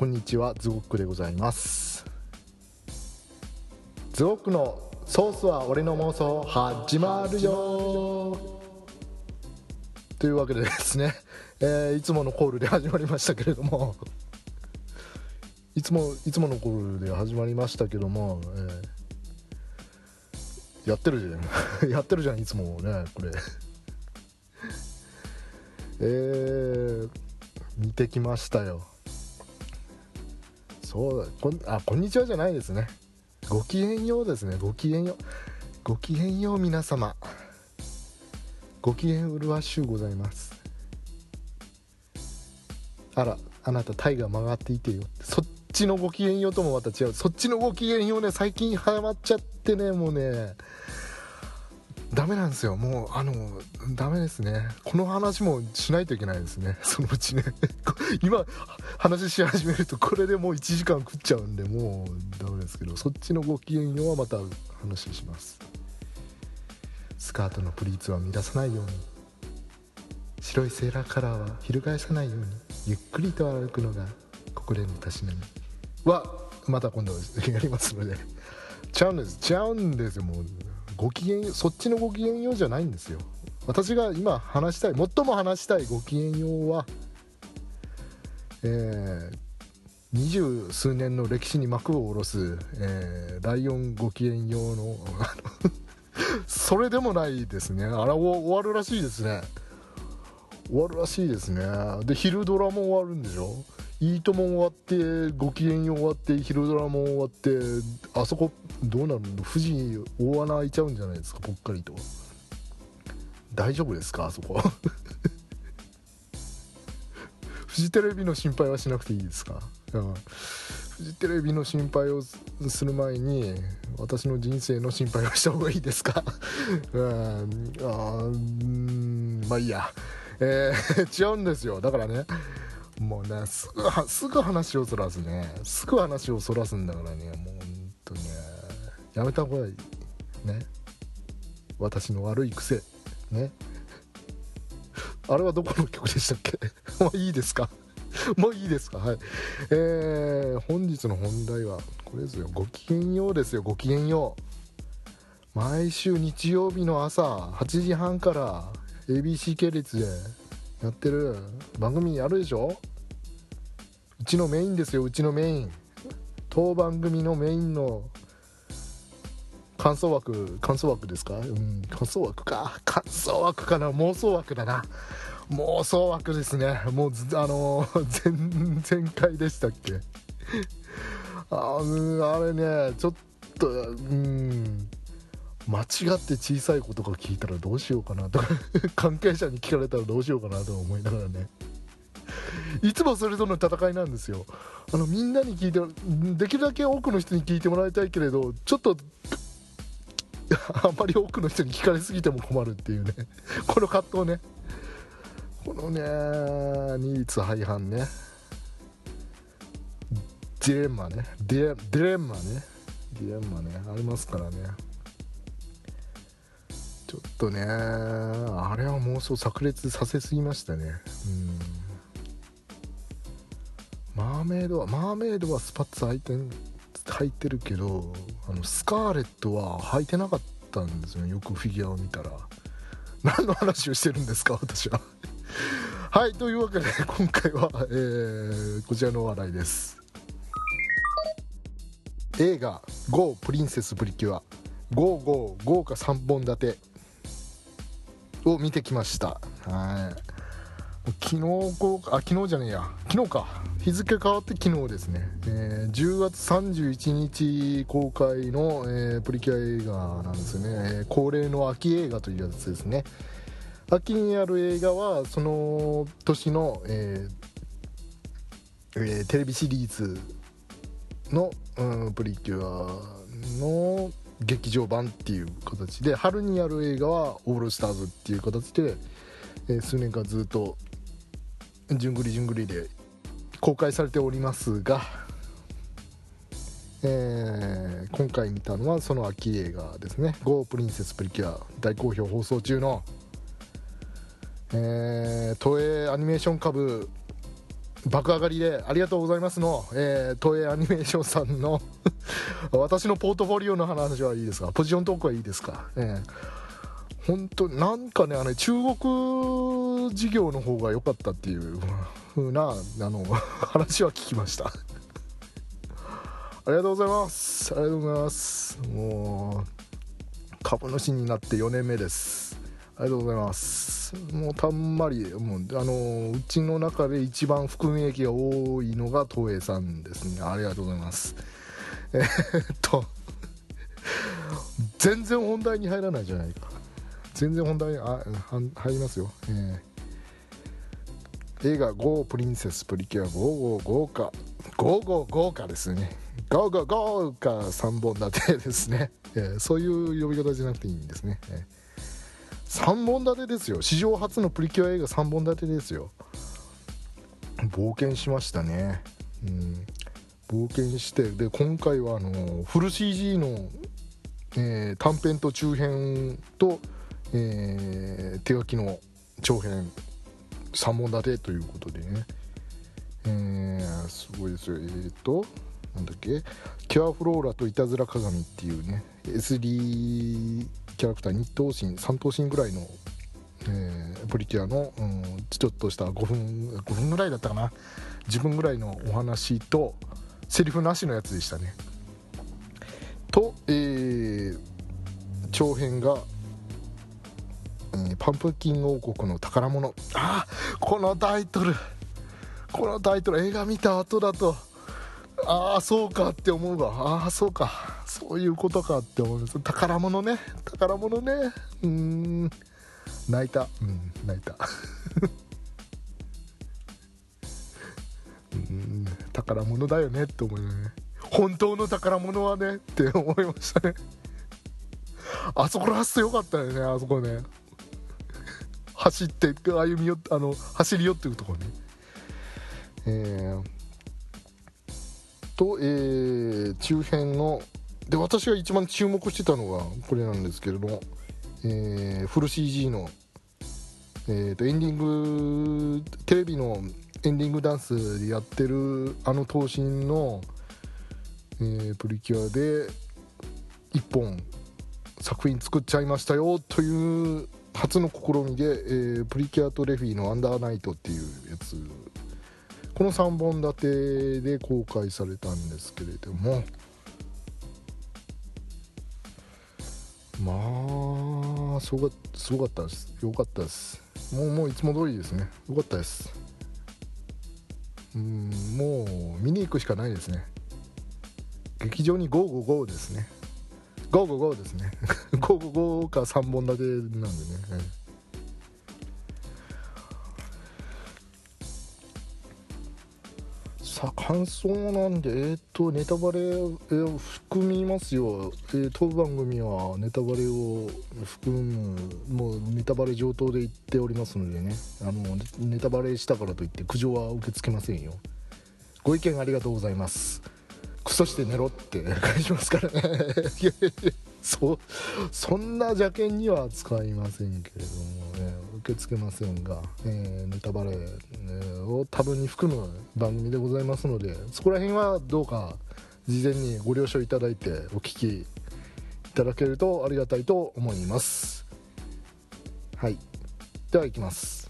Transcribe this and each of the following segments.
こんにちは。ズゴックでございます。ズゴックのソースは俺の妄想始まるよ。というわけでですね、えーいつものコールで始まりましたけれども。いつもいつものコールで始まりましたけども、えーやってるじゃん。やってるじゃんいつもねこれ。えー、見てきましたよ。そうだこんあこんにちはじゃないですね。ごきげんようですね。ごきげんよう。ごきげんよう皆様。ご機嫌うるわしゅうございます。あらあなたタイが曲がっていてよ。そっちのご機嫌ようともまた違う。そっちのご機嫌ようね最近ハマっちゃってねもうね。ダメなんですよ。もうあのダメですね。この話もしないといけないですね。そのうちね。今話し始めるとこれでもう1時間食っちゃうんでもうダメですけどそっちのご機嫌ようはまた話します。スカートのプリーツは乱さないように。白いセーラーカラーは翻さないように。ゆっくりと歩くのが心得のたしなみ。はまた今度やりますので。ちゃうんです。違うんですよもう。ご機嫌そっちのご機嫌ようじゃないんですよ。私が今話したい最も話したいご機嫌ようはえー二十数年の歴史に幕を下ろす、えーライオンご機嫌ようのあの それでもないですね。あら終わるらしいですね。終わるらしいですね。で昼ドラも終わるんでしょ？いいとも終わってご機嫌よう終わって昼ドラも終わってあそこどうなるの？富士大穴開いちゃうんじゃないですかぽっかりと。大丈夫ですかあそこ？フジテレビの心配はしなくていいですか、うん、フジテレビの心配をする前に私の人生の心配をした方がいいですか？うん。あうん。まあいいや。えー 違うんですよ。だからねもうねすぐすぐ話をそらすね。すぐ話をそらすんだからね。もうほんとね。やめた方がいい。ね。私の悪い癖。ね。あれはどこの曲でしたっけ？もういいですか？もういいですか？はい。えー、本日の本題はこれですよ。ごきげんようですよ。ごきげんよう。毎週日曜日の朝8時半から ABC 系列でやってる番組あるでしょ？ちのメインですようちのメイン。当番組のメインの感想枠感想枠ですか？うん感想枠か。感想枠かな。妄想枠だな。妄想枠ですね。もうあのー前前回でしたっけ？ああれねちょっとうん間違って小さいことが聞いたらどうしようかなとか関係者に聞かれたらどうしようかなと思いながらね。いつもそれとの戦いなんですよ。あのみんなに聞いてできるだけ多くの人に聞いてもらいたいけれどちょっとあんまり多くの人に聞かれすぎても困るっていうね。この葛藤ね。このね二律背反ね。ジレンマね。ディレディレンマね。ディレンマね。ありますからね。ちょっとねあれは妄想炸裂させすぎましたね。うん。マーメイドはマーメイドはスパッツ履いて履いてるけどあのスカーレットは履いてなかったんですよよくフィギュアを見たら。何の話をしてるんですか私は。はいというわけで今回は、えーこちらの話題です。映画「GO プリンセスプリキュア」「GOGO 豪華3本立て」を見てきました。はい。昨日こうあ昨日じゃねえや。昨日か。日付変わって昨日ですね、えー10月31日公開の、えープリキュア映画なんですよね、えー恒例の秋映画というやつですね。秋にある映画はその年の、えーえーテレビシリーズの、うん、プリキュアの劇場版っていう形で春にやる映画は「オールスターズ」っていう形で、えー数年間ずっと順繰り順繰りで公開されておりますが、えー今回見たのはその秋映画ですね「GO プリンセスプリキュア」大好評放送中の、えー東映アニメーション株爆上がりでありがとうございますの、えー、東映アニメーションさんの 私のポートフォリオの話はいいですか？ポジショントークはいいですか、えー、本当なんかねあの中国事業の方が良かったっていう。風なあの話は聞きました。ありがとうございます。ありがとうございます。もう株主になって4年目です。ありがとうございます。もうたんまりもうあのうちの中で一番含み益が多いのが東映さんですね。ありがとうございます。えー、っと全然本題に入らないじゃないか。全然本題にあ入りますよ、えー、映画「GO プリンセスプリキュア55豪華55豪華ですね。ゴーゴーゴーか3本立てですね、えー、そういう呼び方じゃなくていいんですね、えー、3本立てですよ。史上初のプリキュア映画3本立てですよ。冒険しましたね。うん。冒険してで今回はあのフル CG の、えー、短編と中編と、えー、手書きの長編3本立てということでね。えー、すごいですよ。えっ、ー、となんだっけ？キュアフローラといたずら鏡っていうね SD キャラクター2頭身3頭身ぐらいの、えー、プリキュアの、うん、ちょっとした5分5分ぐらいだったかな。10分ぐらいのお話とセリフなしのやつでしたね。と、えー、長編がえー、パンプキン王国の宝物。あこのタイトル。このタイトル映画見た後だと。ああそうかって思うわ。ああそうか。そういうことかって思う。んです宝物ね。宝物ね。うん。泣いた。うん泣いた。うん。宝物だよねって思うね。本当の宝物はねって思いましたね。あそこの発想良かったよねあそこね。走って歩み寄ってあの走り寄っていくところね。えーと、えー、中編ので私が一番注目してたのがこれなんですけれども、えー、フル CG の、えーと、エンディングテレビのエンディングダンスでやってるあの頭身の、えー、プリキュアで1本作品作っちゃいましたよという初の試みで、えー、プリキュアとレフィの「アンダーナイト」っていうやつこの3本立てで公開されたんですけれども。まあすごすごかったです。よかったです。もうもういつも通りですね。よかったです。うんもう見に行くしかないですね。劇場に555ですね。555ですね。555か3本立てなんでね、さあ感想なんでえっ、とネタバレ、えー、含みますよ、えー、当番組はネタバレを含むもうネタバレ上等で言っておりますのでね。あのネタバレしたからといって苦情は受け付けませんよ。ご意見ありがとうございます。クソして寝ろって返しますからね。そそんな邪険には使いませんけれども、ね、受け付けませんが、えー、ネタバレ、を多分に含む番組でございますのでそこら辺はどうか事前にご了承いただいてお聞きいただけるとありがたいと思います。はい。ではいきます。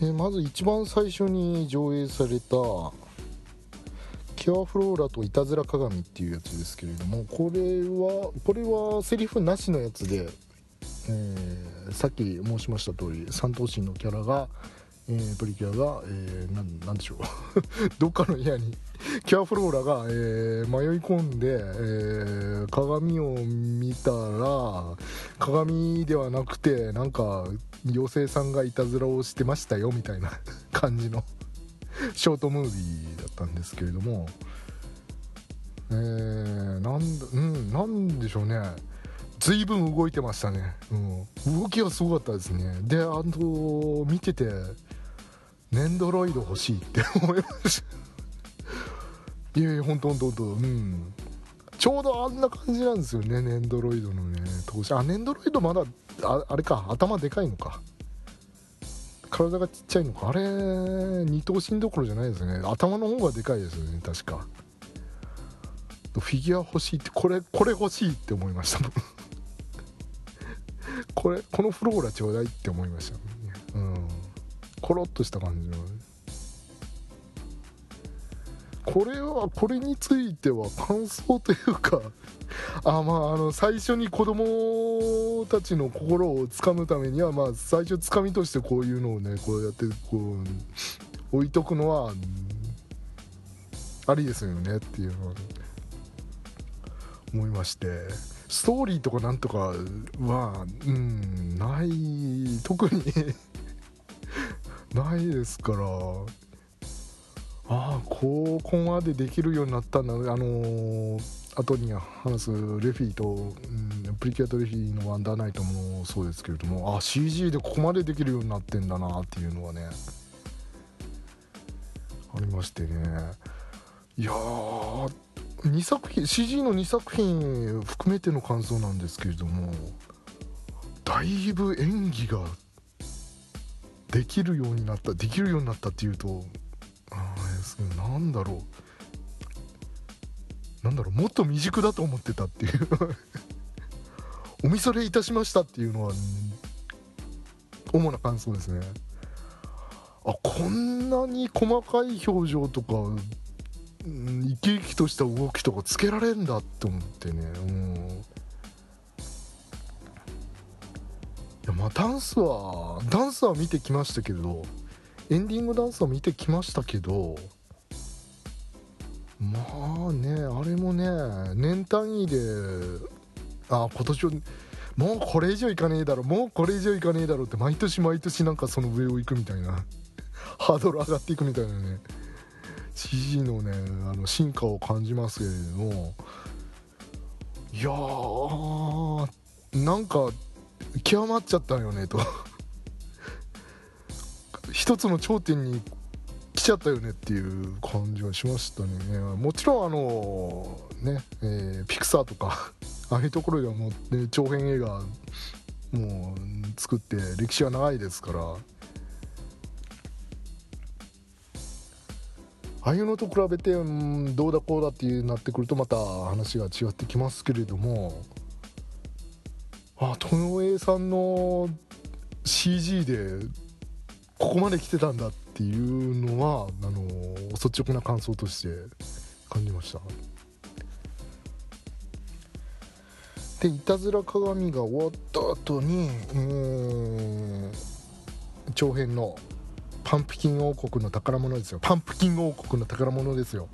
えまず一番最初に上映されたキュアフローラといたずら鏡っていうやつですけれどもこれはこれはセリフなしのやつで、えー、さっき申しました通り三頭身のキャラが、えー、プリキュアが、えー、なんでしょう。どっかの部屋にキュアフローラが、えー、迷い込んで、えー、鏡を見たら鏡ではなくてなんか妖精さんがいたずらをしてましたよみたいな感じの。ショートムービーだったんですけれども、えー、なんうん、なんでしょうね。随分動いてましたね、うん、動きはすごかったですね。であと見ててネンドロイド欲しいって 思いました。いやいやほんとほんとほんとうん。ちょうどあんな感じなんですよねネンドロイドのね投資。あネンドロイドまだああれか頭でかいのか。体がちっちゃいのか。あれ二頭身どころじゃないですね。頭の方がでかいですよね確か。フィギュア欲しいってこれこれ欲しいって思いました。これこのフローラちょうだいって思いました。ねうん。コロッとした感じの。これはこれについては感想というか あまああの最初に子供たちの心をつかむためにはまあ最初つかみとしてこういうのをねこうやってこう置いとくのはありですよねっていうのは、思いまして。ストーリーとかなんとかはうんない特に ないですから。ああここまでできるようになったんだ。あのー、後に話すレフィーと、うん、プリキュアとレフィーのワンダーナイトもそうですけれども。あ CG でここまでできるようになってんだなっていうのはね。ありましてね。いやー2作品 CG の2作品含めての感想なんですけれどもだいぶ演技ができるようになったできるようになったっていうとなんだろう。なんだろうもっと未熟だと思ってたっていう。おみそれいたしましたっていうのは主な感想ですね。あこんなに細かい表情とか生き生きとした動きとかつけられるんだって思ってね。うん。いやまあダンスはダンスは見てきましたけどエンディングダンスは見てきましたけどまあねあれもね年単位であ今年はもうこれ以上いかねえだろもうこれ以上いかねえだろって毎年毎年なんかその上を行くみたいな ハードル上がっていくみたいなね CG のねあの進化を感じますけれどもいやーなんか極まっちゃったよねと。一つの頂点に来ちゃったよねっていう感じがしましたね。もちろんあのね、えー、ピクサーとか ああいうところではもう、ね、長編映画もう作って歴史は長いですから。ああいうのと比べて、うん、どうだこうだっていうなってくるとまた話が違ってきますけれども。あ東映さんの CG でここまで来てたんだっていうのはあの率直な感想として感じました。でいたずら鏡が終わった後に、えー、長編のパンプキン王国の宝物ですよ。パンプキン王国の宝物ですよ。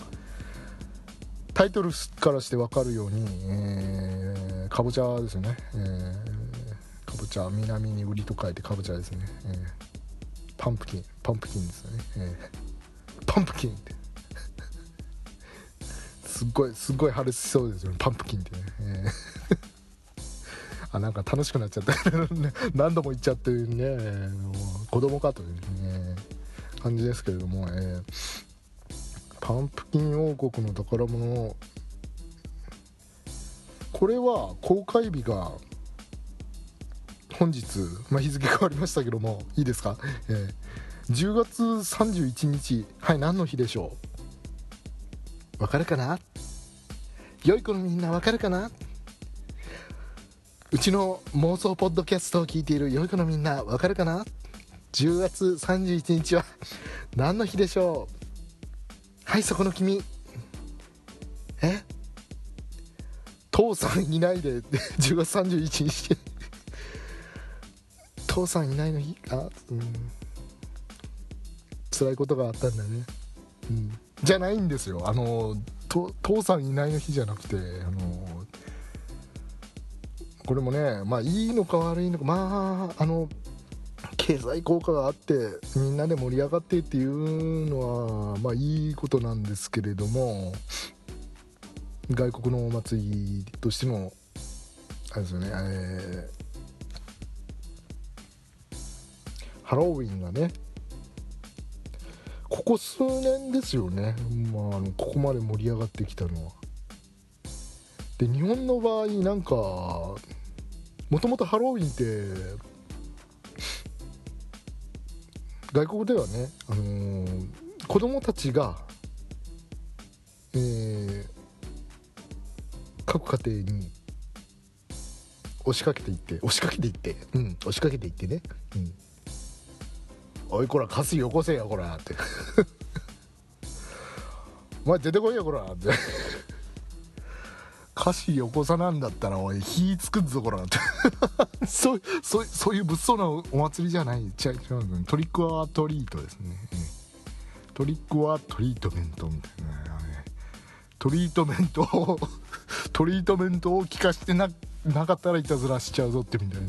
タイトルからして分かるように、えー、かぼちゃですよね、えー、かぼちゃ南に売りと書いてかぼちゃですね、えー。パンプキンパンプキンですよね、えー、パンプキンって。すっごいすっごい晴れしそうですよね。パンプキンってね、えーあなんか楽しくなっちゃった。何度も言っちゃってるね。子供かという、ね、感じですけれども、えー、パンプキン王国の宝物これは公開日が本日、まあ、日付変わりましたけどもいいですか、えー、10月31日はい何の日でしょう？わかるかな？良い子のみんなわかるかな？うちの妄想ポッドキャストを聞いている良い子のみんなわかるかな？10月31日は何の日でしょう？はいそこの君。え？父さんいないで10月31日。父さんいないの日あうん。辛いことがあったんだね。うん。じゃないんですよ。あの父さんいないの日じゃなくてあのこれもねまあいいのか悪いのかまああの経済効果があってみんなで盛り上がってっていうのはまあいいことなんですけれども外国のお祭りとしてのあれですよね、えーハロウィンがね。ここ数年ですよね、まあ、あのここまで盛り上がってきたのは。で日本の場合なんかもともとハロウィンって外国ではね、あのー、子供たちが、えー、各家庭に押しかけていって押しかけていってうん押しかけていってね。うん。おいこらカスよこせよこらって。お前出てこいよこらって。歌詞よこさなんだったらおい火つくぞこらって。そうそうそういう物騒なお祭りじゃない。違う違うトリックアトリートですね、トリックアトリートメントみたいな、トリートメントをトリートメントを聞かしてななかったらいたずらしちゃうぞってみたいな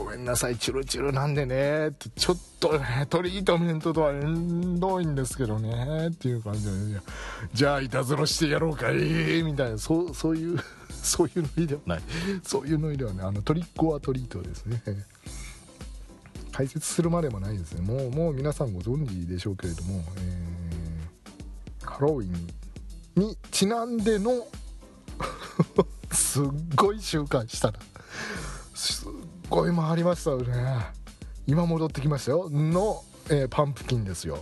ごめんなさいチュルチュルなんでねってちょっとねトリートメントとは縁遠いんですけどねっていう感じで、ね、じゃあいたずらしてやろうかいみたいなそうそういう そういうノリではない。そういうノリではねあのトリックはトリートですね。解説するまでもないですね。もうもう皆さんご存知でしょうけれども、えー、ハロウィンにちなんでの すっごい週間したらごい回りましたよね。今戻ってきましたよ。の、えー、パンプキンですよ。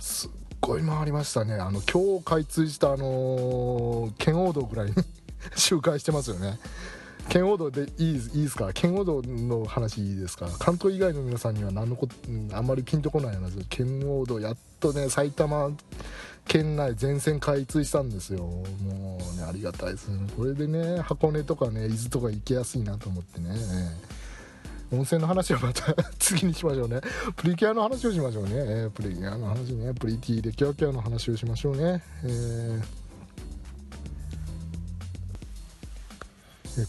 すっごい回りましたね。あの今日開通したあのー、剣王道ぐらいに 周回してますよね。剣王道でいいいいですか？剣王道の話いいですか？関東以外の皆さんには何のこあんまりピンとこない話。剣王道やっとね埼玉県内全線開通したんですよ。もうねありがたいですね。これでね箱根とかね伊豆とか行きやすいなと思ってね。温泉の話はまた 次にしましょうね。プリキュアの話をしましょうね。プリキュアの話ね。プリティでキュアキュアの話をしましょうね。えー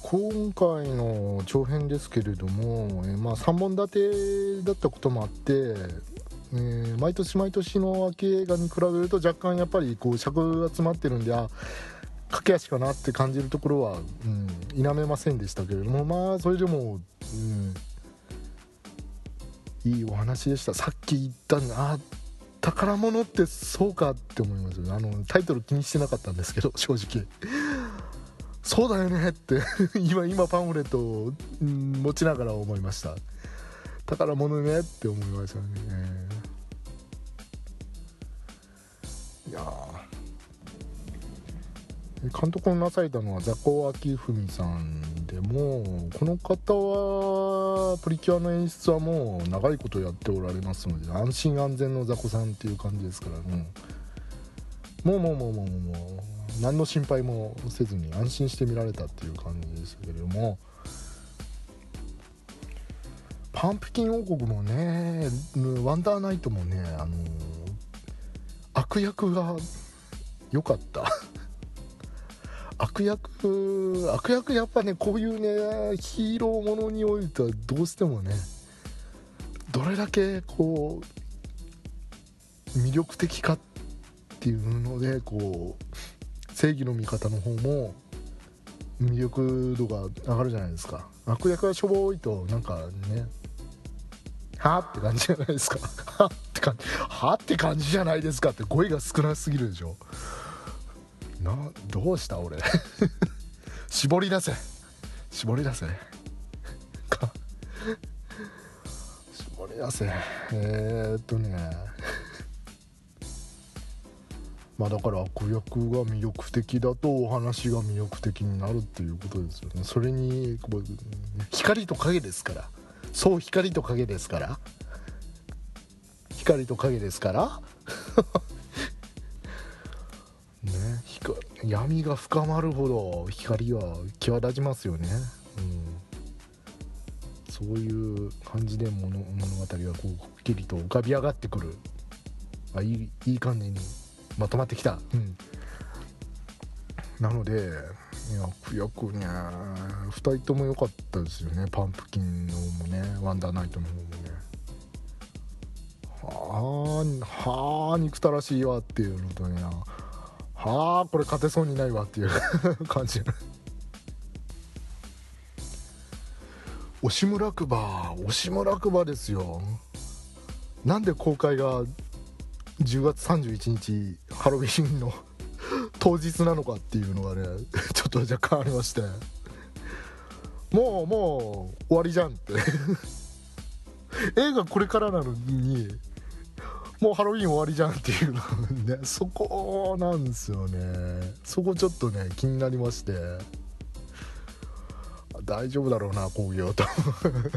今回の長編ですけれども、えまあ、3本立てだったこともあってえー、毎年毎年の秋映画に比べると若干やっぱりこう尺が詰まってるんであ駆け足かなって感じるところは、うん、否めませんでしたけれどもまあそれでも、うん、いいお話でした。さっき言ったあ宝物ってそうかって思いますあのタイトル気にしてなかったんですけど正直。そうだよねって 今今パンフレットを、うん、持ちながら思いました。宝物ねって思いましたね。いや監督をなされたのはザコ・アキフミさんでもこの方はプリキュアの演出はもう長いことやっておられますので安心安全のザコさんっていう感じですからもう。もうもうもうもうもう何の心配もせずに安心して見られたっていう感じですけれどもパンプキン王国もねワンダーナイトもねあの悪役が良かった。悪役悪役やっぱねこういうねヒーローものにおいてはどうしてもねどれだけこう魅力的かっていうのでこう正義の味方の方も魅力度が上がるじゃないですか。悪役がしょぼいとなんかねはって感じじゃないですか。はって感じはって感じじゃないですかって声が少なすぎるでしょ。などうした俺。絞り出せ。絞り出せ。か。絞り出せ。えー、っとね。まあだから悪役が魅力的だとお話が魅力的になるっていうことですよね。それに光と影ですから。そう光と影ですから。光と影ですから。ね光闇が深まるほど光は際立ちますよね、うん、そういう感じで物物語がこうくっきりと浮かび上がってくる。あいいいい感じにまとまってきた、うん、なのでよくね2人とも良かったですよね。パンプキンのもねワンダーナイトの方もね。はあはあ憎たらしいわっていうのとねはあこれ勝てそうにないわっていう 感じ。押村区場押村区場ですよ。なんで公開が10月31日ハロウィンの当日なのかっていうのがね ちょっと若干ありまして。もうもう終わりじゃんって。映画これからなのにもうハロウィン終わりじゃんっていうのねそこなんですよね。そこちょっとね気になりまして。大丈夫だろうな工業と。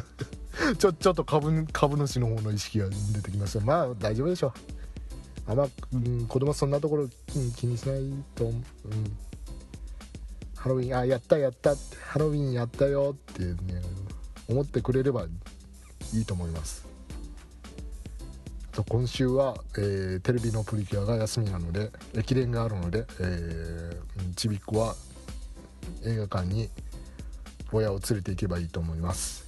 ちょちょっと株株主の方の意識が出てきました。まあ大丈夫でしょう。あま、うん、子供そんなところ、うん、気にしないと思う、うん、ハロウィンあやったやった。ハロウィンやったよってね思ってくれればいいと思います。と今週は、えー、テレビのプリキュアが休みなので駅伝があるので、えー、ちびっ子は映画館に親を連れて行けばいいと思います。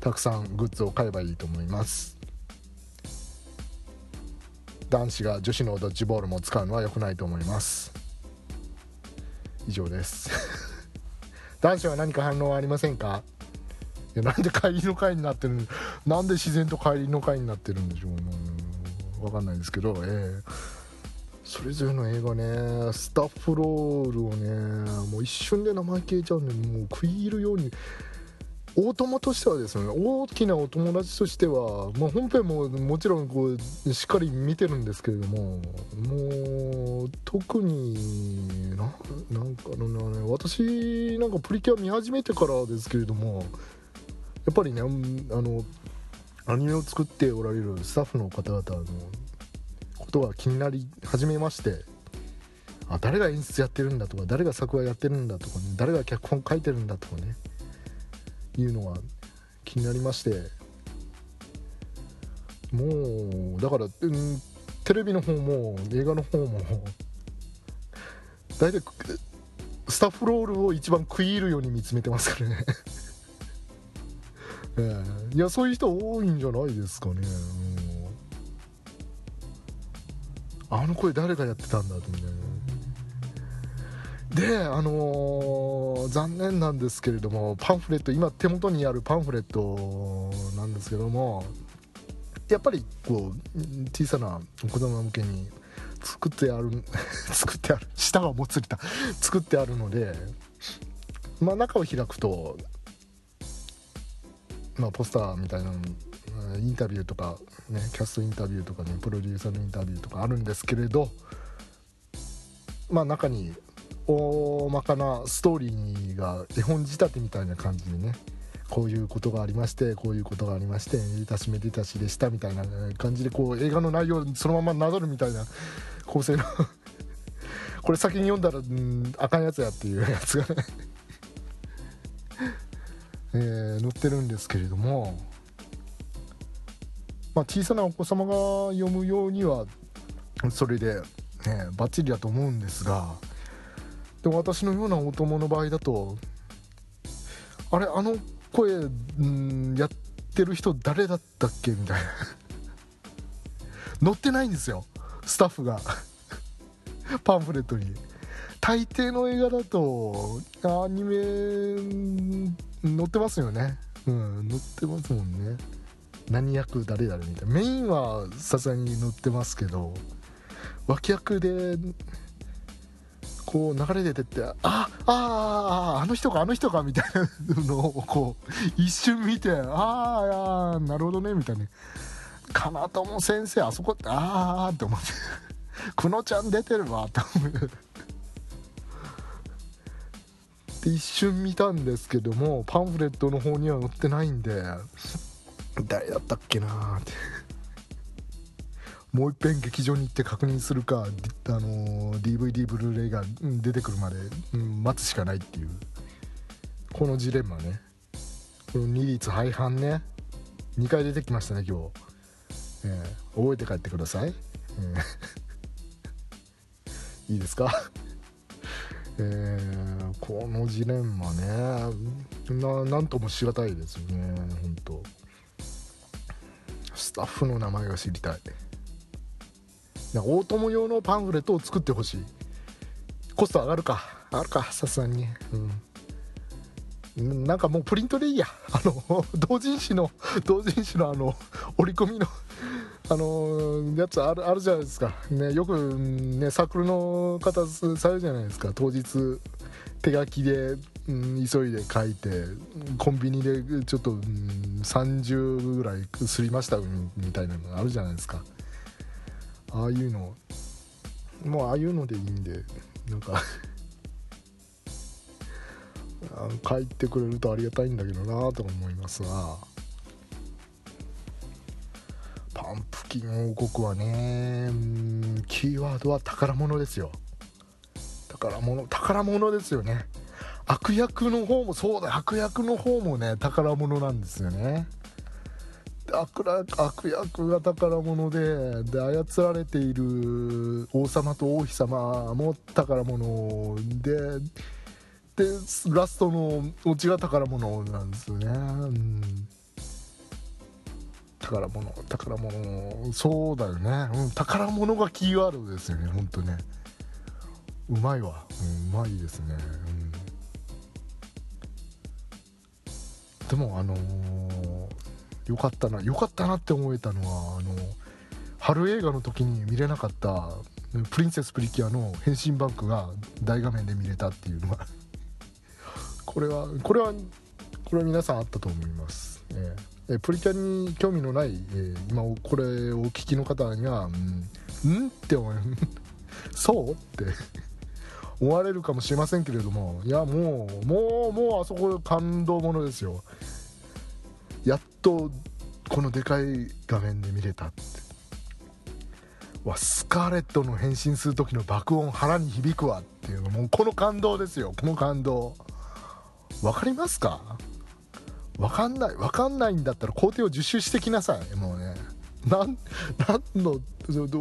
たくさんグッズを買えばいいと思います。男子が女子のドッジボールも使うのは良くないと思います。以上です。男子は何か反応はありませんか？いやなんで帰りの会になってるなんで自然と帰りの会になってるんでしょう分かんないですけど、えー、それぞれの映画ねスタッフロールをねもう一瞬で名前消えちゃうんでもう食い入るように大友としてはですね大きなお友達としては、まあ、本編ももちろんこうしっかり見てるんですけれどももう特にななんかのね私なんかプリキュア見始めてからですけれどもやっぱりねあのアニメを作っておられるスタッフの方々のことが気になり始めましてあ誰が演出やってるんだとか誰が作画やってるんだとか、ね、誰が脚本書いてるんだとかねいうのが気になりまして。もうだから、うん、テレビの方も映画の方も 大体スタッフロールを一番食い入るように見つめてますからね。えー、いやそういう人多いんじゃないですかね、うん、あの声誰がやってたんだとねであのー、残念なんですけれどもパンフレット今手元にあるパンフレットなんですけどもやっぱりこう小さな子供向けに作ってある 作ってある舌がもつれた作ってあるのでまあ中を開くとまあ、ポスターみたいなインタビューとか、ね、キャストインタビューとかねプロデューサーのインタビューとかあるんですけれどまあ中に大まかなストーリーが絵本仕立てみたいな感じでねこういうことがありましてこういうことがありましてめでたしめでたしでしたみたいな感じでこう映画の内容そのままなぞるみたいな構成の これ先に読んだら、うん、あかんやつやっていうやつがね えー、載ってるんですけれども、まあ、小さなお子様が読むようにはそれで、ね、バッチリだと思うんですがでも私のようなお供の場合だとあれあの声んやってる人誰だったっけみたいな。載ってないんですよ。スタッフが。パンフレットに。大抵の映画だとアニメ載ってますよね。うん載ってますもんね。何役誰々みたいな。メインはさすがに載ってますけど脇役でこう流れ出てってああああの人かあの人かみたいなのをこう一瞬見てああなるほどねみたいな。かなとも先生あそこってああって思って。くのちゃん出てるわって思う。って一瞬見たんですけどもパンフレットの方には載ってないんで誰だったっけなーって。もういっぺん劇場に行って確認するか、あのー、DVD ブルーレイが出てくるまで、うん、待つしかないっていう。このジレンマね。この二律背反ね。2回出てきましたね今日、えー、覚えて帰ってください、えー、いいですか？えー、このジレンマね。ななんともしがたいですよね本当。スタッフの名前が知りたい。大友用のパンフレットを作ってほしい。コスト上がるか。あるかさすがに。うん。なんかもうプリントでいいや。あの 同人誌の同人誌のあの折り込みのあのやつあるあるじゃないですか、ね、よく、ね、サークルの方されるじゃないですか。当日手書きでうん、急いで書いてコンビニでちょっと、うん、30ぐらいすりましたみたいなのがあるじゃないですか。ああいうの。もうああいうのでいいんでなんか。あ書いてくれるとありがたいんだけどなと思いますが。パンプキン王国はねキーワードは宝物ですよ。宝物宝物ですよね。悪役の方もそうだ。悪役の方もね宝物なんですよね。悪悪役が宝物でで操られている王様と王妃様も宝物ででラストのオチが宝物なんですよね、うん、宝物宝物。そうだよね、うん、宝物がキーワードですよねほんとね。うまいわ、うん、うまいですね、うん、でもあのーよかったなよかったなって思えたのはあの春映画の時に見れなかったプリンセスプリキュアの変身バッグが大画面で見れたっていうのは これはこれはこれは皆さんあったと思います、えー、プリキュアに興味のない、えー、今これをお聞きの方にはうんんって思う そうって 思われるかもしれませんけれどもいやもうもうもうあそこ感動ものですよ。やっとこのでかい画面で見れたって。わスカーレットの変身する時の爆音腹に響くわっていうのもうこの感動ですよ。この感動。分かりますか？分かんない。分かんないんだったら工程を受注してきなさい。もうね。なんの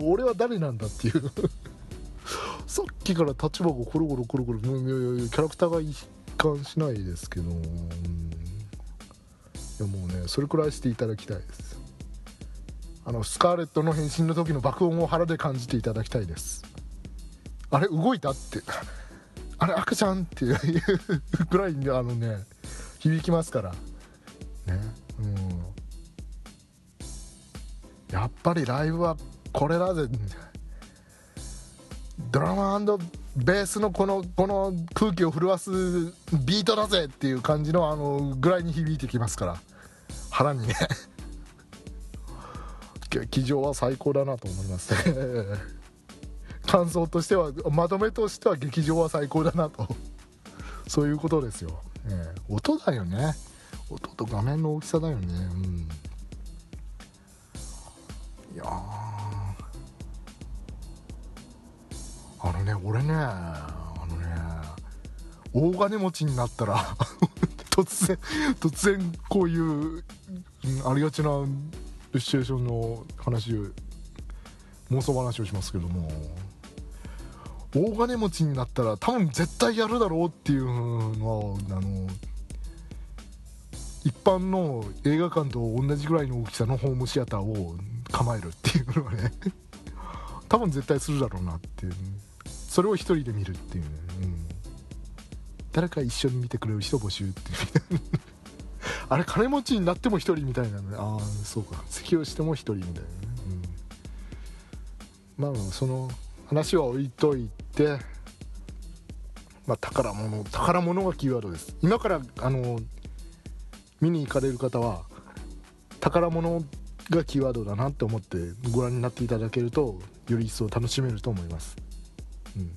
俺は誰なんだっていう。さっきから立場がコロコロコロコロキャラクターが一貫しないですけど、うんそれくらいしていただきたいです。あのスカーレットの変身の時の爆音を腹で感じていただきたいです。あれ動いたって。あれ赤ちゃんっていうぐらいにあのね響きますから。ね。うん。やっぱりライブはこれだぜ。ドラマベースのこのこの空気を震わすビートだぜっていう感じのあのぐらいに響いてきますから。腹にね。劇場は最高だなと思います。ね感想としてはまとめとしては劇場は最高だなと。そういうことですよ、ね、音だよね。音と画面の大きさだよね。うん。いやあのね俺ねあのね大金持ちになったら突然 突然こういう、うん、ありがちなシチュエーションの話を妄想話をしますけども大金持ちになったら多分絶対やるだろうっていうのはあの一般の映画館と同じぐらいの大きさのホームシアターを構えるっていうのはね多分絶対するだろうなっていう。それを一人で見るっていうね、うん、誰か一緒に見てくれる人募集って あれ金持ちになっても一人みたいなね。ああそうか。席をしても一人みたいな。ね、うん、まあその話は置いといてまあ宝物宝物がキーワードです。今からあの見に行かれる方は宝物がキーワードだなって思ってご覧になっていただけるとより一層楽しめると思います。うん。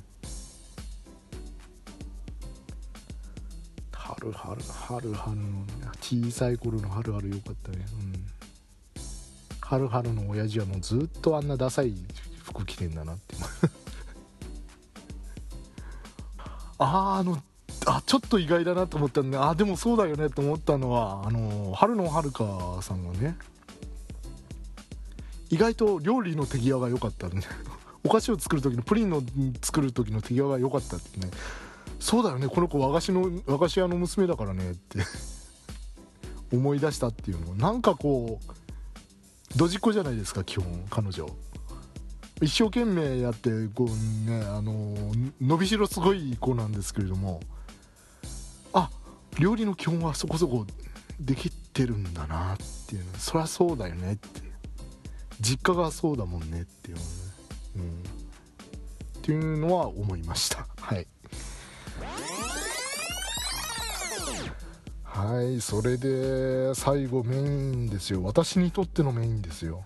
春春春春の小さい頃の春春よかったね。うん。春春の親父はもうずっとあんなダサい服着てんだなって あああのあちょっと意外だなと思ったんであでもそうだよねと思ったのはあの春のはるかさんがね意外と料理の手際が良かったんでお菓子を作る時のプリンの作る時の手際が良かったってね。そうだよねこの子和菓子の和菓子屋の娘だからねって。思い出したっていうの。なんかこうドジっ子じゃないですか基本彼女。一生懸命やってこうねあの伸びしろすごい子なんですけれども。あ料理の基本はそこそこできてるんだなっていう。そりゃそうだよねって。実家がそうだもんねっていうね、うん、っていうのは思いました。はい。はいそれで最後メインですよ。私にとってのメインですよ。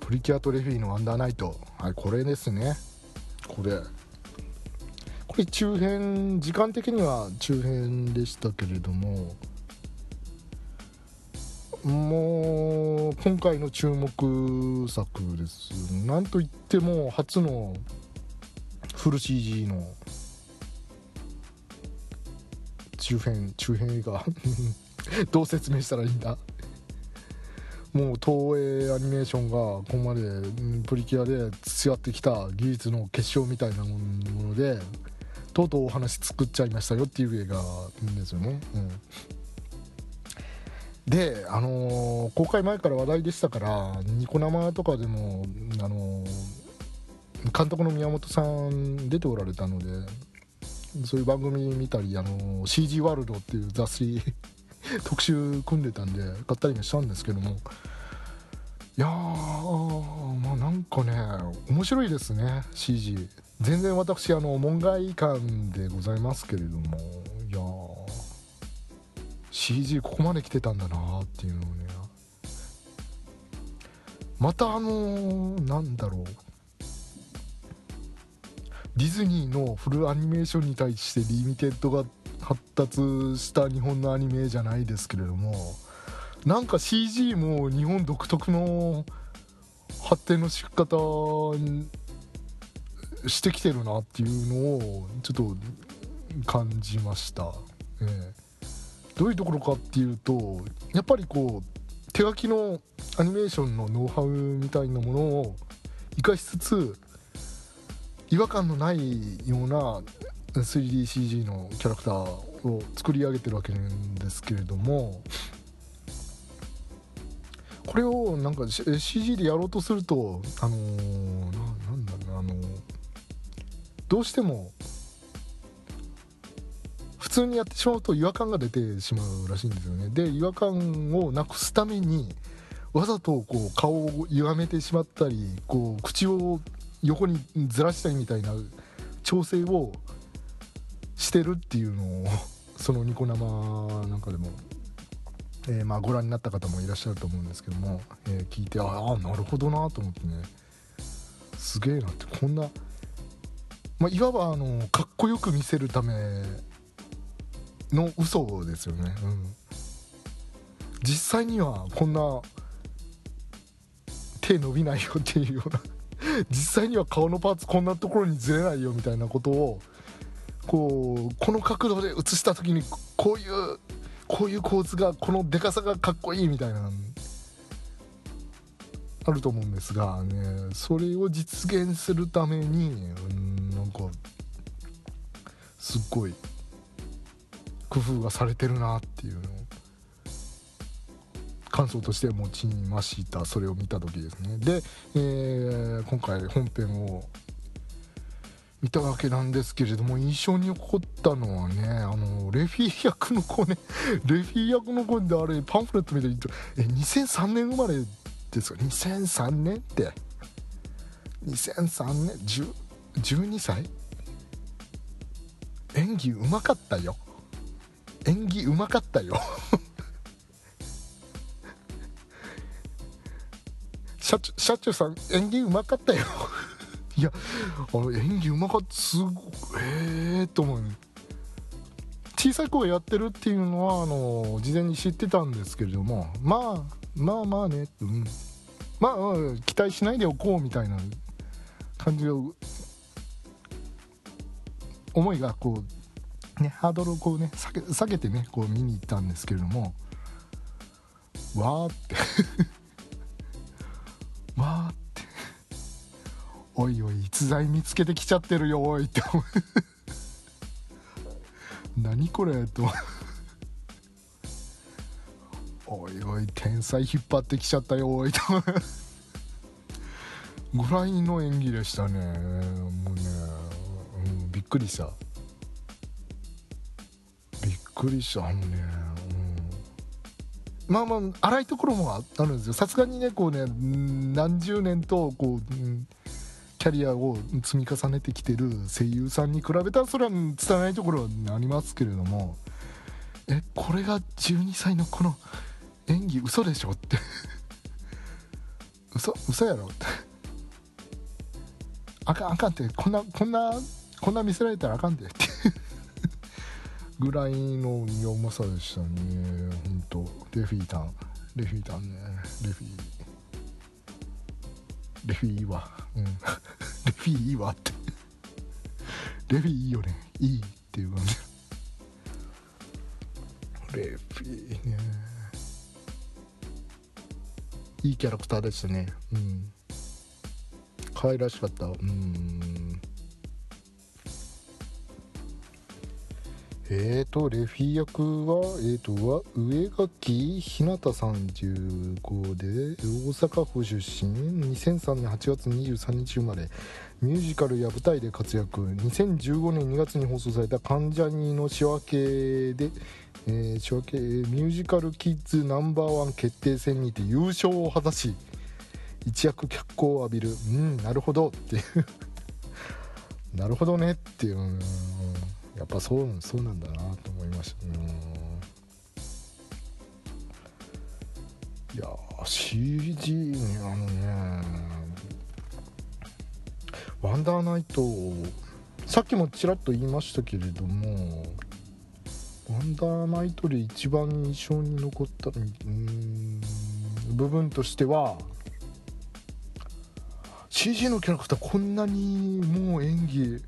プリキュアとレフィーのワンダーナイト。はいこれですね。これ。これ中編時間的には中編でしたけれども。もう今回の注目作です。なんといっても初のフル CG の中編中編映画。どう説明したらいいんだ？もう東映アニメーションがここまでプリキュアで培ってきた技術の結晶みたいなものでとうとうお話作っちゃいましたよっていう映画ですよね、うん。で、あのー、公開前から話題でしたからニコ生とかでも、あのー、監督の宮本さん出ておられたのでそういう番組見たり、あのー、CG ワールドっていう雑誌 特集組んでたんで買ったりもしたんですけども。いやまあなんかね面白いですね CG 全然私あの門外観でございますけれども。いやー CG ここまで来てたんだなっていうのをね。またあのー、なんだろう。ディズニーのフルアニメーションに対してリミテッドが発達した日本のアニメじゃないですけれどもなんか CG も日本独特の発展の仕方してきてるなっていうのをちょっと感じました。ええどういうところかっていうとやっぱりこう手書きのアニメーションのノウハウみたいなものを生かしつつ違和感のないような 3DCG のキャラクターを作り上げてるわけなんですけれどもこれをなんか CG でやろうとするとあのー、なんだろうなあのどうしても普通にやってしまうと違和感が出てしまうらしいんですよね。で違和感をなくすためにわざとこう顔を歪めてしまったりこう口を横にずらしたりみたいな調整をしてるっていうのをそのニコ生なんかでも、えー、まあご覧になった方もいらっしゃると思うんですけども、えー、聞いてああなるほどなと思ってね。すげえなってこんな、まあ、いわばあのかっこよく見せるための嘘ですよね、うん、実際にはこんな手伸びないよっていうような実際には顔のパーツこんなところにずれないよみたいなことをこうこの角度で映した時にこういうこういう構図がこのでかさがかっこいいみたいなあると思うんですがねそれを実現するために、うん、なんかすっごい工夫がされてるなっていうのを感想として持ちました。それを見た時ですね。で、えー、今回本編を見たわけなんですけれども印象に残ったのはねあのレフィー役の子ね。レフィー役の子であれパンフレット見てるとえ2003年生まれですか？2003年って。2003年12歳？演技うまかったよ。演技うまかったよ。社長社長さん演技うまかったよ。いやあの演技うまかったすごいええー、と思う。ね小さい子がやってるっていうのはあの事前に知ってたんですけれどもまあまあまあね、うん、まあ、期待しないでおこうみたいな感じの思いがこうね、ハードルをこうね下げ下げてねこう見に行ったんですけれどもわーって。わーって。おいおい逸材見つけてきちゃってるよおいって思う。何これ？と。おいおい天才引っ張ってきちゃったよおいと。ぐらいの演技でしたね。もうね、うん、びっくりした。びっくりしたあのね、まあまあ荒いところもあるんですよ。さすがにねこうね何十年とこう、うん、キャリアを積み重ねてきてる声優さんに比べたらそれは伝えないところはありますけれども。えこれが12歳のこの演技嘘でしょって。嘘嘘やろ。ってあかんあかんって。こんなこんなこんな見せられたらあかんでって。ぐらいのうまさでしたね。本当レフィータンレフィータンねレフィーレフィーいいわうん。レフィーいいわって。レフィーいいよね。いいっていう感じ。レフィーね。いいキャラクターでしたね。うん。可愛らしかった。うん。えーとレフィ役はえーとは上垣ひなた35で大阪府出身。2003年8月23日生まれ。ミュージカルや舞台で活躍。2015年2月に放送された「関ジャニの仕分けで」えー、仕分けミュージカルキッズナンバーワン決定戦にて優勝を果たし一躍脚光を浴びる。うんなるほどっていう。なるほどねっていう、やっぱそうそうなんだなと思いましたうんいや CG あのねワンダーナイトさっきもちらっと言いましたけれどもワンダーナイトで一番印象に残った部分としては CG のキャラクターこんなにもう演技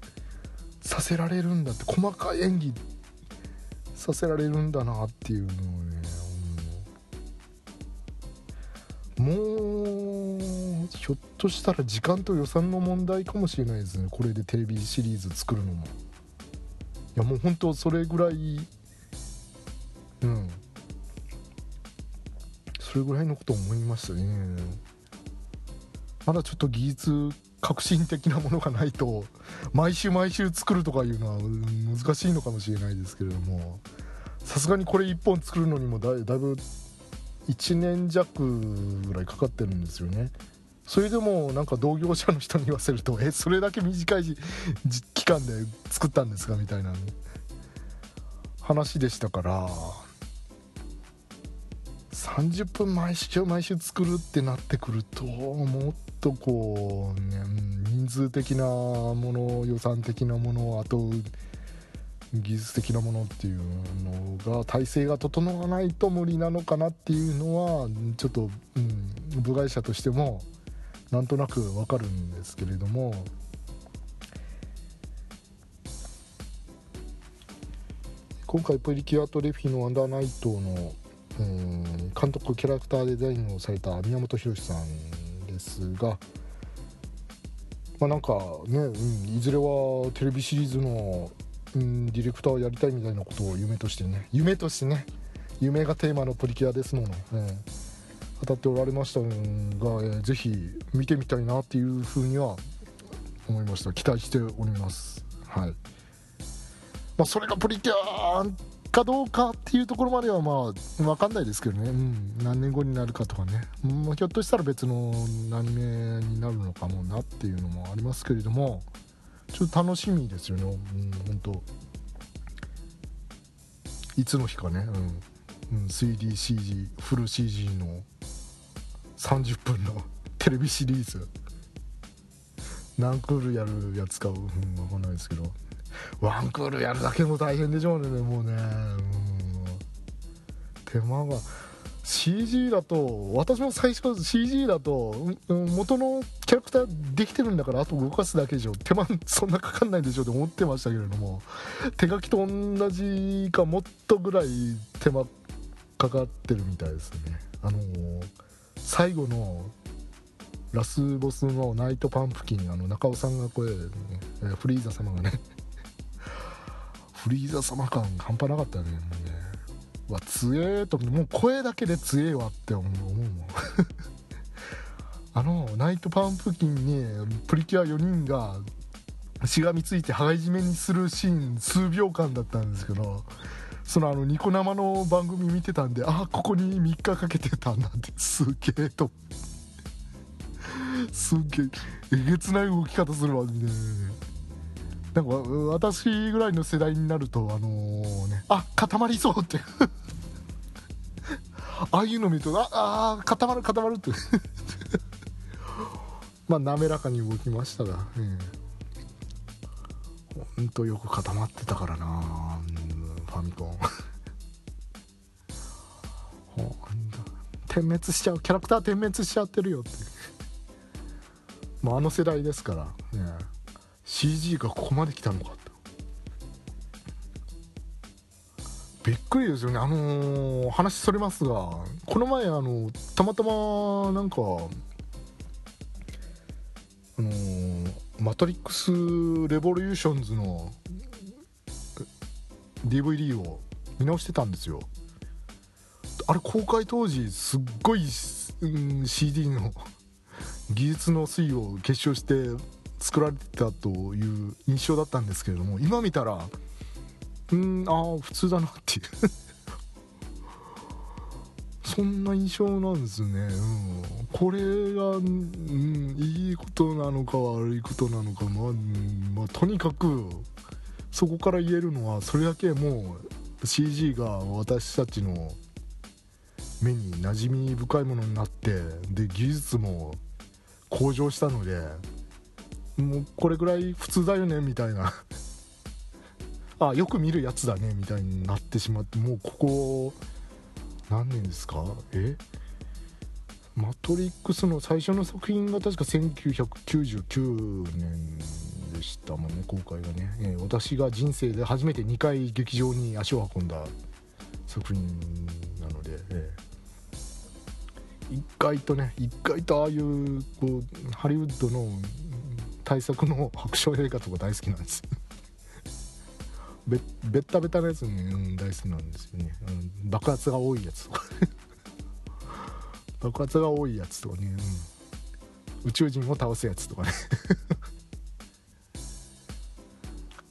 させられるんだって細かい演技させられるんだなっていうのをね、うん、もうひょっとしたら時間と予算の問題かもしれないですねこれでテレビシリーズ作るのも。いやもう本当それぐらいうん。それぐらいのこと思いましたね。まだちょっと技術革新的なものがないと毎週毎週作るとかいうのは難しいのかもしれないですけれどもさすがにこれ1本作るのにもだいぶ1年弱ぐらいかかってるんですよね。それでもなんか同業者の人に言わせるとえそれだけ短い期間で作ったんですかみたいな話でしたから30分毎週毎週作るってなってくるともっとこうね人数的なもの予算的なものあと技術的なものっていうのが体制が整わないと無理なのかなっていうのはちょっと、うん、部外者としてもなんとなくわかるんですけれども。今回プリキュアとレフィのアンダーナイトのうん監督キャラクターデザインをされた宮本浩さんですがまあなんかね、うん、いずれはテレビシリーズの、うん、ディレクターをやりたいみたいなことを夢としてね夢としてね夢がテーマのプリキュアですもの、ね、語っておられましたが、えー、ぜひ見てみたいなっていうふうには思いました。期待しております。はい、まあ、それがプリキュアかどうかっていうところまではまあ分かんないですけどね、うん、何年後になるかとかね、まあ、ひょっとしたら別のアニメになるのかもなっていうのもありますけれども。ちょっと楽しみですよね、うん、本当。いつの日かね、うん。うん、3DCG フル CG の30分のテレビシリーズ。何クールやるやつか、うん、分かんないですけど。ワンクールやるだけも大変でしょうねもうね、うん、手間が。CG だと私も最初 CG だと元のキャラクターできてるんだからあと動かすだけでしょ。手間そんなかかんないでしょって思ってましたけれども。手書きと同じかもっとぐらい手間かかってるみたいですね。あのー、最後のラスボスのナイトパンプキンあの中尾さんがこれ、ね、フリーザ様がねフリーザ様感半端なかったねもうね。わ強えともう声だけで強えわって思うもん。あのナイトパンプキンにプリキュア4人がしがみついて羽交い締めにするシーン数秒間だったんですけどそのあのニコ生の番組見てたんでああここに3日かけてたんだってすげえと。すげええげつない動き方するわみたいなね。なんか私ぐらいの世代になるとあのー、ねあ固まりそうって。ああいうの見るとああ固まる固まるって。まあ滑らかに動きましたが、えー、ほんとよく固まってたからなファミコン。点滅しちゃうキャラクター点滅しちゃってるよって。まああの世代ですから、ね、CG がここまで来たのかってびっくりですよね。あのー、話それますがこの前あのたまたまなんかあのー、マトリックス・レボリューションズの DVD を見直してたんですよ。あれ公開当時すっごい、うん、CD の技術の推移を結晶して作られてたという印象だったんですけれども今見たらうんああ普通だなっていう。そんな印象なんですね、うん、これが、うん、いいことなのか悪いことなのか、まあ、まあ、とにかくそこから言えるのはそれだけもう CG が私たちの目に馴染み深いものになってで技術も向上したのでもうこれぐらい普通だよねみたいな。あよく見るやつだねみたいになってしまってもうここ何年ですか？え？マトリックスの最初の作品が確か1999年でしたもんね公開がね、えー、私が人生で初めて2回劇場に足を運んだ作品なので、えー、意外とね意外とああいうこうハリウッドの対策の白書映画とか大好きなんです。べべったべたなやつね、うん、大好きなんですよね、うん、爆発が多いやつとか。爆発が多いやつとかね、うん、宇宙人を倒すやつとかね。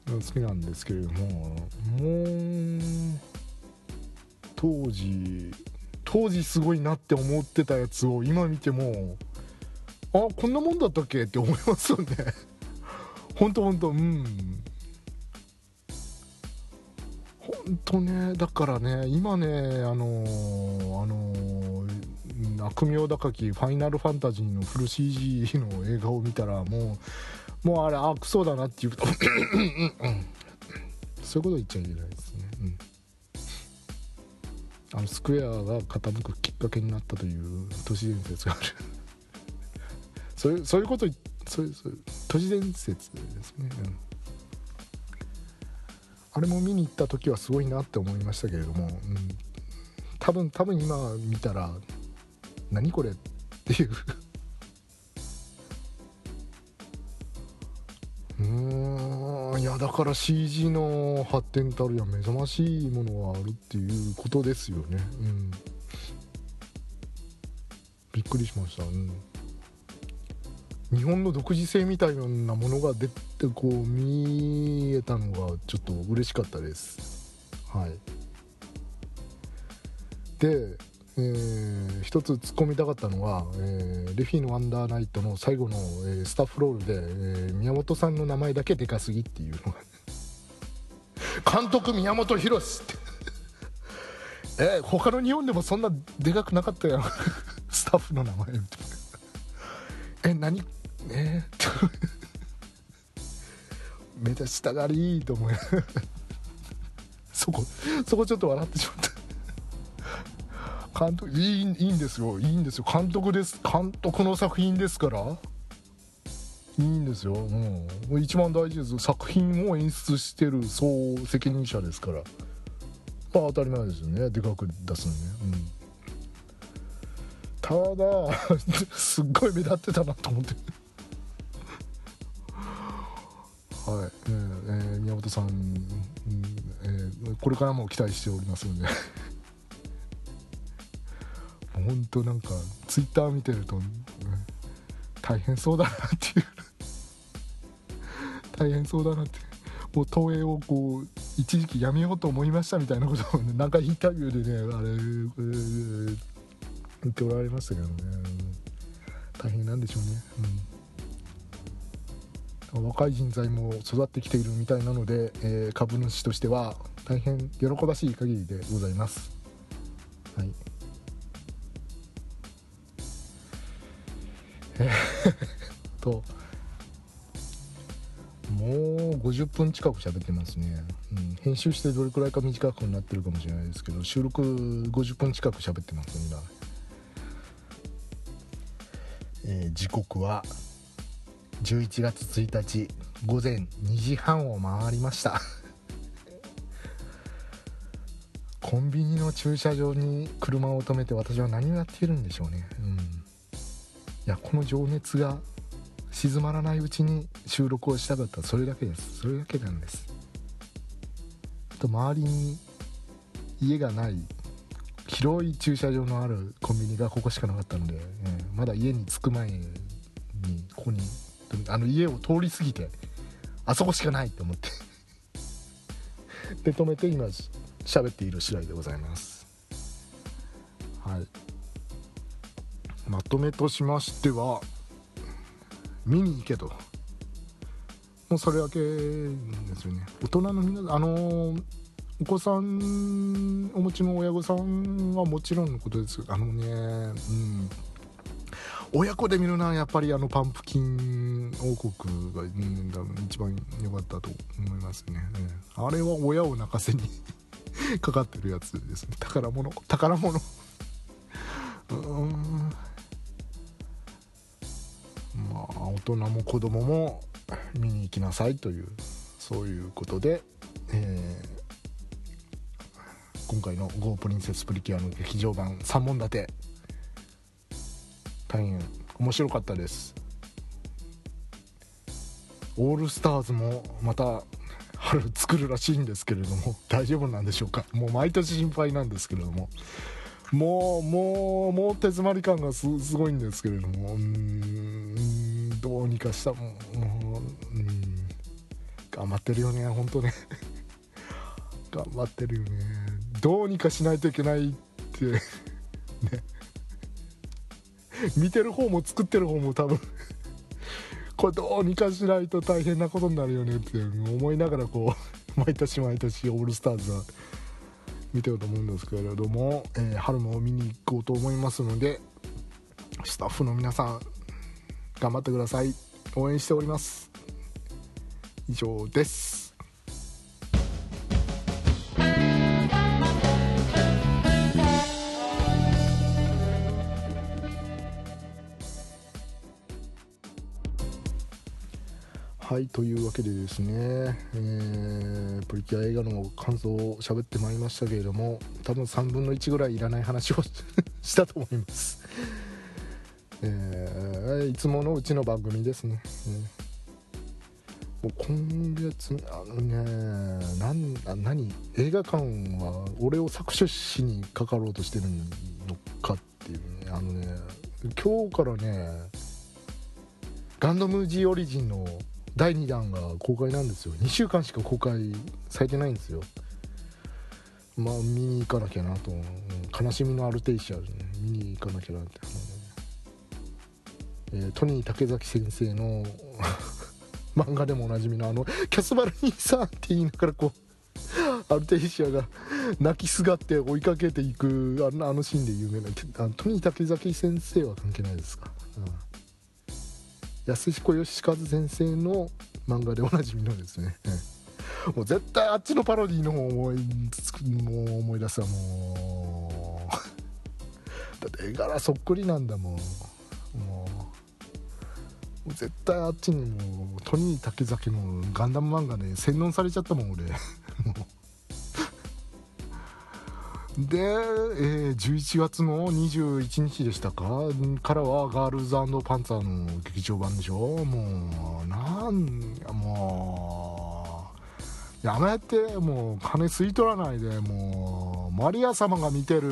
好きなんですけれどももう当時当時すごいなって思ってたやつを今見てもあこんなもんだったっけ？って思いますよね。ほんとほんとうん。ほんとね。だからね今ねあのー、あのー、悪名高き「ファイナルファンタジー」のフル CG の映画を見たらもうもうあれあクソだなっていうそういうこと言っちゃいけないですね。うん。あのスクエアが傾くきっかけになったという都市伝説がある。そういうそういうことそういうそういう都市伝説ですね、うん、あれも見に行った時はすごいなって思いましたけれども、うん、多分多分今見たら何これっていう。うん。いやだから CG の発展たるや目覚ましいものがあるっていうことですよね。うん。びっくりしました。うん。日本の独自性みたいなものが出てこう見えたのがちょっと嬉しかったです。はい。で、えー、一つ突っ込みたかったのは、えー、レフィーのワンダーナイトの最後の、えー、スタッフロールで、えー、宮本さんの名前だけでかすぎっていうのが。監督宮本浩って。えー、他の日本でもそんなでかくなかったよ スタッフの名前みたいな。え何？ね。目立ちたがりと思いそこそこちょっと笑ってしまった。監督いいいいんですよ。いいんですよ。監督です。監督の作品ですから。いいんですよ、もう一番大事です作品を演出してる総責任者ですから。まあ当たり前ですよね。でかく出すのね。うん。ただ すっごい目立ってたなと思って。はい、えー、えー、宮本さん、えー、これからも期待しておりますので。本当なんかツイッター見てると、大変そうだなっていう。大変そうだなってもう東映をこう一時期やめようと思いましたみたいなことを、ね、なんかインタビューでねあれ、えー、言っておられましたけどね。大変なんでしょうね。うん。若い人材も育ってきているみたいなので、えー、株主としては大変喜ばしい限りでございます。はい。えー、ともう50分近く喋ってますね、うん、編集してどれくらいか短くなってるかもしれないですけど収録50分近く喋ってます今、えー、時刻は11月1日午前2時半を回りました。コンビニの駐車場に車を止めて私は何をやっているんでしょうね。うん。いやこの情熱が静まらないうちに収録をしたかった。それだけです。それだけなんです。あと周りに家がない広い駐車場のあるコンビニがここしかなかったので、えまだ家に着く前にここにあの家を通り過ぎてあそこしかないと思ってで止めて今喋っている次第でございます。はい。まとめとしましては見に行けと。もうそれだけですよね。大人のみんあのお子さんお持ちの親御さんはもちろんのことです。あのねうん。親子で見るのはやっぱりあのパンプキン王国が、うん、一番良かったと思いますね、あれは親を泣かせに かかってるやつですね。宝物宝物。うん。まあ大人も子供も見に行きなさいというそういうことで、えー、今回の「GO プリンセスプリキュア」の劇場版3本立て。大変面白かったです。オールスターズもまた春作るらしいんですけれども 大丈夫なんでしょうか？もう毎年心配なんですけれども。もうもうもう手詰まり感がすごいんですけれども。うんどうにかした。もうん頑張ってるよね本当ね。頑張ってるよね。どうにかしないといけないって。ね。見てる方も作ってる方も多分 これどうにかしないと大変なことになるよねって思いながらこう 毎年毎年オールスターズは見てると思うんですけれども、えー、春も見に行こうと思いますのでスタッフの皆さん頑張ってください。応援しております。以上です。はいというわけでですね、えー、プリキュア映画の感想を喋ってまいりましたけれども多分3分の1ぐらいいらない話を したと思います、えー、いつものうちの番組ですね、えー、もう今月あのねなん何？映画館は俺を搾取しにかかろうとしてるのかっていうねあのね今日からねガンダム G オリジンの第2弾が公開なんですよ。2週間しか公開されてないんですよ。まあ見に行かなきゃなと悲しみのアルテイシアでね。見に行かなきゃなって、えー、トニー竹崎先生の 漫画でもおなじみのあのキャスバル兄さんって言いながらこうアルテイシアが泣きすがって追いかけていくあのあのシーンで有名なトニー竹崎先生は関係ないですか、うん。安彦義和先生の漫画でおなじみのですね、もう絶対あっちのパロディの方思いもう思い出すわもう。だって絵柄そっくりなんだもん。もう絶対あっちにもうトニー竹崎のガンダム漫画で洗脳されちゃったもん俺。もう。で、えー、11月の21日でしたか？からはガールズパンツァーの劇場版でしょ？もうなんもうやめてもう金吸い取らないでもうマリア様が見てるブ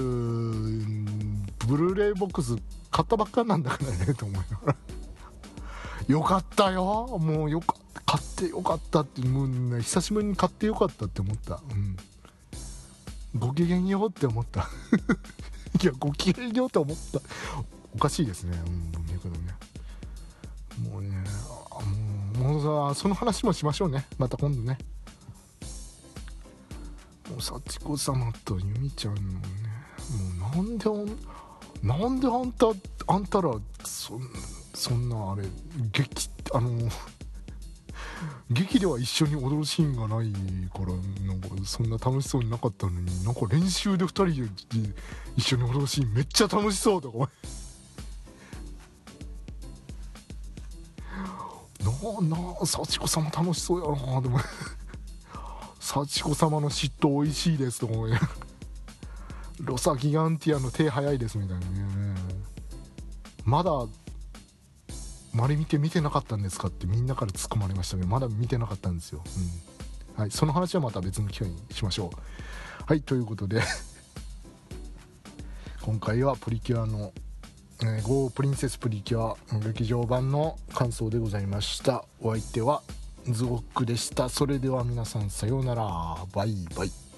ルーレイボックス買ったばっかなんだからねと思いながら。よかったよ！もうよか買ってよかったってもうね久しぶりに買ってよかったって思った。うん。ごきげんようって思った。いやごきげんようって思った。おかしいですね。うん文脈のねもうねもうもうさその話もしましょうね。また今度ね。もう幸子様と由美ちゃんのねもうなんでなんであんたあんたらそんなあれ劇あの劇では一緒に踊るシーンがないからなんかそんな楽しそうになかったのになんか練習で2人で一緒に踊るシーンめっちゃ楽しそうとか。思なあなあ幸子様楽しそうやなでも幸子様の嫉妬美味しいですとか思ロサギガンティアの手早いですみたいなね。まだまれ見て見てなかったんですか？ってみんなから突っ込まれましたけどまだ見てなかったんですよ、うん。はい、その話はまた別の機会にしましょう。はい。ということで 今回はプリキュアの「えー、GO プリンセスプリキュア」劇場版の感想でございました。お相手はズゴックでした。それでは皆さんさようなら。バイバイ。